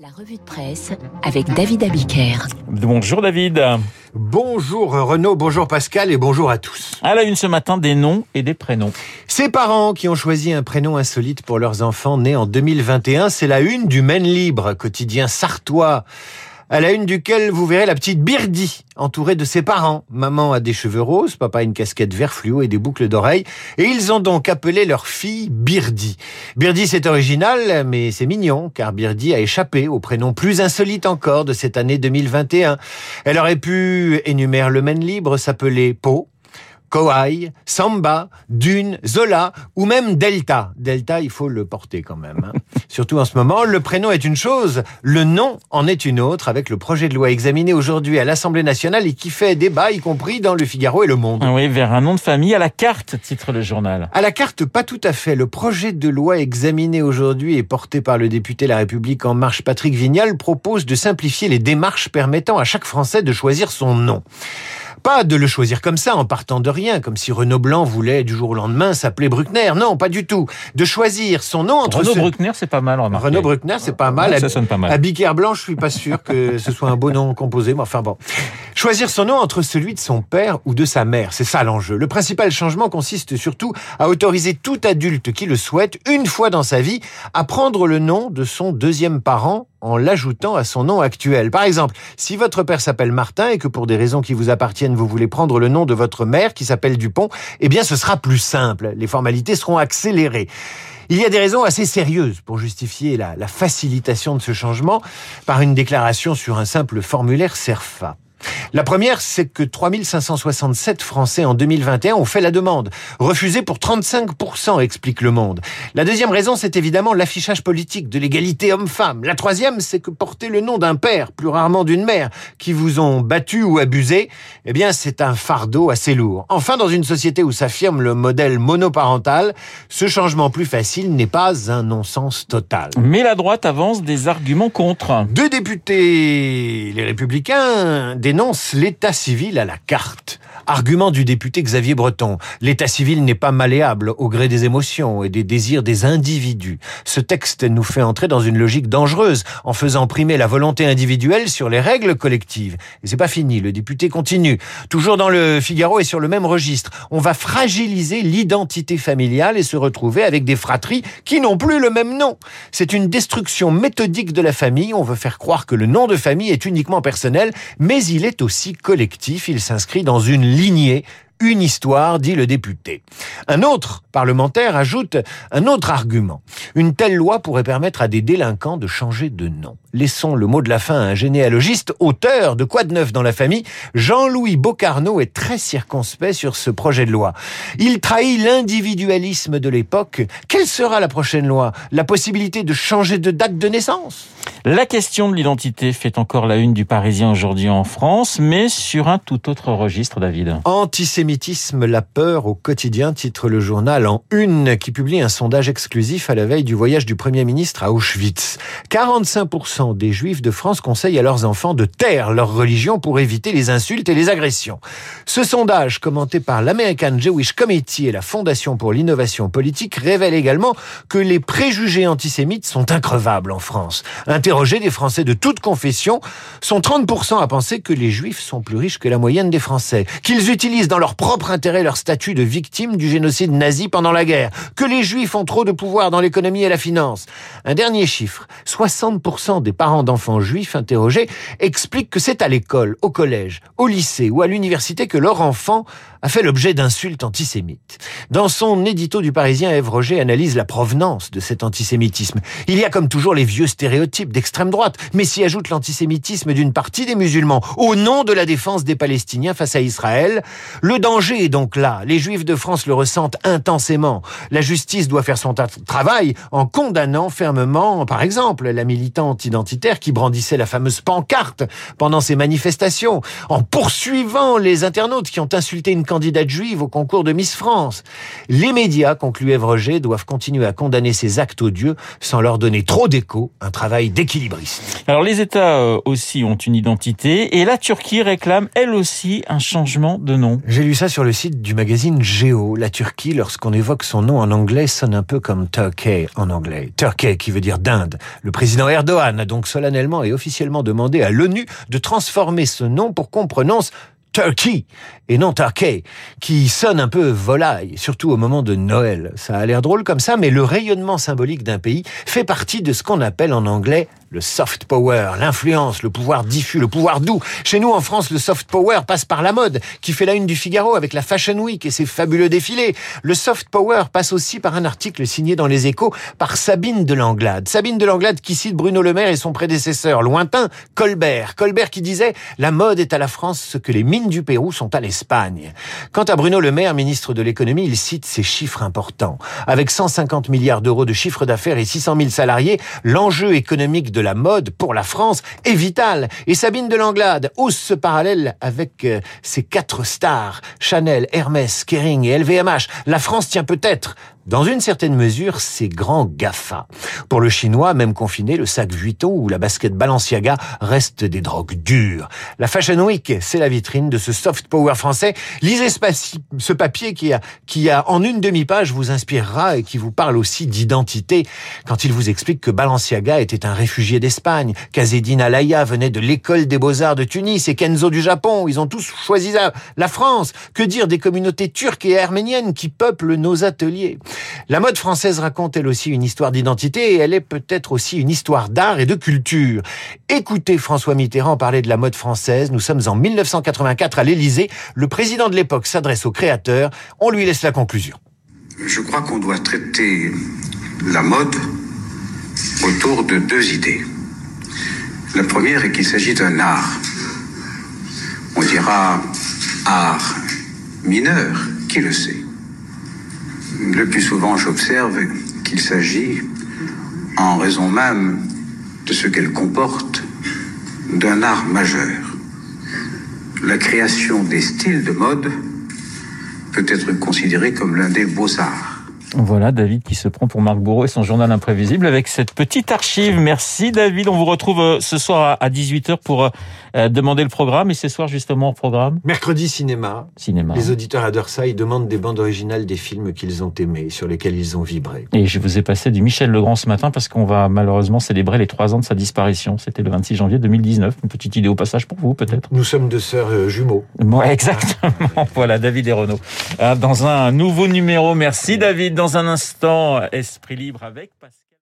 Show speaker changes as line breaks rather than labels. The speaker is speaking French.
La revue de presse avec David Abiker.
Bonjour David.
Bonjour Renaud, bonjour Pascal et bonjour à tous.
À la une ce matin, des noms et des prénoms.
Ces parents qui ont choisi un prénom insolite pour leurs enfants nés en 2021, c'est la une du Maine Libre, quotidien sartois à la une duquel vous verrez la petite Birdie, entourée de ses parents. Maman a des cheveux roses, papa a une casquette vert fluo et des boucles d'oreilles, et ils ont donc appelé leur fille Birdie. Birdie c'est original, mais c'est mignon, car Birdie a échappé au prénom plus insolite encore de cette année 2021. Elle aurait pu, énumérer le mène libre, s'appeler Po, Kawhi, Samba, Dune, Zola ou même Delta. Delta, il faut le porter quand même. Hein. Surtout en ce moment, le prénom est une chose, le nom en est une autre avec le projet de loi examiné aujourd'hui à l'Assemblée nationale et qui fait débat, y compris dans le Figaro et le Monde.
Oui, vers un nom de famille à la carte, titre le journal.
À la carte, pas tout à fait. Le projet de loi examiné aujourd'hui et porté par le député La République en marche Patrick Vignal propose de simplifier les démarches permettant à chaque Français de choisir son nom. Pas de le choisir comme ça, en partant de rien, comme si Renaud Blanc voulait du jour au lendemain s'appeler Bruckner. Non, pas du tout. De choisir son nom entre
Renaud Bruckner, c'est pas mal, remarqué.
Renaud Bruckner, c'est pas mal.
ça sonne pas mal.
À Bicaire Blanc, je suis pas sûr que ce soit un beau nom composé, mais enfin bon. Choisir son nom entre celui de son père ou de sa mère, c'est ça l'enjeu. Le principal changement consiste surtout à autoriser tout adulte qui le souhaite, une fois dans sa vie, à prendre le nom de son deuxième parent en l'ajoutant à son nom actuel. Par exemple, si votre père s'appelle Martin et que pour des raisons qui vous appartiennent, vous voulez prendre le nom de votre mère qui s'appelle Dupont, eh bien ce sera plus simple. Les formalités seront accélérées. Il y a des raisons assez sérieuses pour justifier la, facilitation de ce changement par une déclaration sur un simple formulaire CERFA. La première, c'est que 3567 Français en 2021 ont fait la demande, refusée pour 35%, explique Le Monde. La deuxième raison, c'est évidemment l'affichage politique de l'égalité homme-femme. La troisième, c'est que porter le nom d'un père, plus rarement d'une mère, qui vous ont battu ou abusé, eh bien, c'est un fardeau assez lourd. Enfin, dans une société où s'affirme le modèle monoparental, ce changement plus facile n'est pas un non-sens total.
Mais la droite avance des arguments contre.
Deux députés, les républicains, dénoncent l'état civil à la carte. Argument du député Xavier Breton. L'état civil n'est pas malléable au gré des émotions et des désirs des individus. Ce texte nous fait entrer dans une logique dangereuse en faisant primer la volonté individuelle sur les règles collectives. Et c'est pas fini. Le député continue. Toujours dans le Figaro et sur le même registre. On va fragiliser l'identité familiale et se retrouver avec des fratries qui n'ont plus le même nom. C'est une destruction méthodique de la famille. On veut faire croire que le nom de famille est uniquement personnel, mais il est aussi collectif. Il s'inscrit dans une lignée une histoire, dit le député. Un autre parlementaire ajoute un autre argument. Une telle loi pourrait permettre à des délinquants de changer de nom. Laissons le mot de la fin à un généalogiste, auteur de Quoi de neuf dans la famille. Jean-Louis Bocarno est très circonspect sur ce projet de loi. Il trahit l'individualisme de l'époque. Quelle sera la prochaine loi? La possibilité de changer de date de naissance?
La question de l'identité fait encore la une du Parisien aujourd'hui en France, mais sur un tout autre registre, David.
Antisémitisme, la peur au quotidien, titre le journal en une, qui publie un sondage exclusif à la veille du voyage du Premier ministre à Auschwitz. 45% des Juifs de France conseillent à leurs enfants de taire leur religion pour éviter les insultes et les agressions. Ce sondage, commenté par l'American Jewish Committee et la Fondation pour l'innovation politique, révèle également que les préjugés antisémites sont increvables en France. Interrogés, des Français de toute confession sont 30% à penser que les Juifs sont plus riches que la moyenne des Français, qu'ils utilisent dans leur propre intérêt leur statut de victime du génocide nazi pendant la guerre, que les Juifs ont trop de pouvoir dans l'économie et la finance. Un dernier chiffre, 60% des parents d'enfants juifs interrogés expliquent que c'est à l'école, au collège, au lycée ou à l'université que leur enfant a fait l'objet d'insultes antisémites. Dans son édito du Parisien, Ève Roger analyse la provenance de cet antisémitisme. Il y a comme toujours les vieux stéréotypes d'extrême droite, mais s'y ajoute l'antisémitisme d'une partie des musulmans, au nom de la défense des Palestiniens face à Israël. Le danger est donc là. Les Juifs de France le ressentent intensément. La justice doit faire son travail en condamnant fermement, par exemple, la militante identitaire qui brandissait la fameuse pancarte pendant ces manifestations, en poursuivant les internautes qui ont insulté une candidate juive au concours de Miss France. Les médias, conclut Ève Roger, doivent continuer à condamner ces actes odieux sans leur donner trop d'écho, un travail d'équilibre équilibriste.
Alors les États euh, aussi ont une identité et la Turquie réclame elle aussi un changement de nom.
J'ai lu ça sur le site du magazine Géo. La Turquie, lorsqu'on évoque son nom en anglais, sonne un peu comme Turkey en anglais. Turkey qui veut dire d'Inde. Le président Erdogan a donc solennellement et officiellement demandé à l'ONU de transformer ce nom pour qu'on prononce Turkey et non Turkey, qui sonne un peu volaille, surtout au moment de Noël. Ça a l'air drôle comme ça, mais le rayonnement symbolique d'un pays fait partie de ce qu'on appelle en anglais le soft power, l'influence, le pouvoir diffus, le pouvoir doux. Chez nous, en France, le soft power passe par la mode, qui fait la une du Figaro avec la Fashion Week et ses fabuleux défilés. Le soft power passe aussi par un article signé dans les échos par Sabine de Langlade. Sabine de Langlade qui cite Bruno Le Maire et son prédécesseur lointain, Colbert. Colbert qui disait, la mode est à la France ce que les mines du Pérou sont à l'Espagne. Quant à Bruno Le Maire, ministre de l'économie, il cite ces chiffres importants. Avec 150 milliards d'euros de chiffre d'affaires et 600 000 salariés, l'enjeu économique de la mode pour la France est vital. Et Sabine de Langlade ose ce parallèle avec euh, ses quatre stars, Chanel, Hermès, Kering et LVMH. La France tient peut-être dans une certaine mesure, ces grands GAFA. Pour le chinois, même confiné, le sac Vuitton ou la basket Balenciaga restent des drogues dures. La Fashion Week, c'est la vitrine de ce soft power français. Lisez ce papier qui a, qui a en une demi-page vous inspirera et qui vous parle aussi d'identité quand il vous explique que Balenciaga était un réfugié d'Espagne, qu'Azedine Alaya venait de l'école des beaux-arts de Tunis et Kenzo du Japon. Ils ont tous choisi la France. Que dire des communautés turques et arméniennes qui peuplent nos ateliers? La mode française raconte elle aussi une histoire d'identité et elle est peut-être aussi une histoire d'art et de culture. Écoutez François Mitterrand parler de la mode française. Nous sommes en 1984 à l'Élysée. Le président de l'époque s'adresse au créateur. On lui laisse la conclusion.
Je crois qu'on doit traiter la mode autour de deux idées. La première est qu'il s'agit d'un art. On dira art mineur, qui le sait le plus souvent, j'observe qu'il s'agit, en raison même de ce qu'elle comporte, d'un art majeur. La création des styles de mode peut être considérée comme l'un des beaux-arts.
Voilà David qui se prend pour Marc Bourreau et son journal imprévisible avec cette petite archive. Merci David. On vous retrouve euh, ce soir à 18h pour euh, euh, demander le programme. Et ce soir justement au programme?
Mercredi cinéma.
Cinéma.
Les auditeurs adorent ça. Ils demandent des bandes originales des films qu'ils ont aimés, sur lesquels ils ont vibré.
Et je vous ai passé du Michel Legrand ce matin parce qu'on va malheureusement célébrer les trois ans de sa disparition. C'était le 26 janvier 2019. Une petite idée au passage pour vous peut-être?
Nous sommes deux sœurs jumeaux.
Ouais, exactement. voilà David et Renaud. Dans un nouveau numéro. Merci David dans un instant, Esprit libre avec.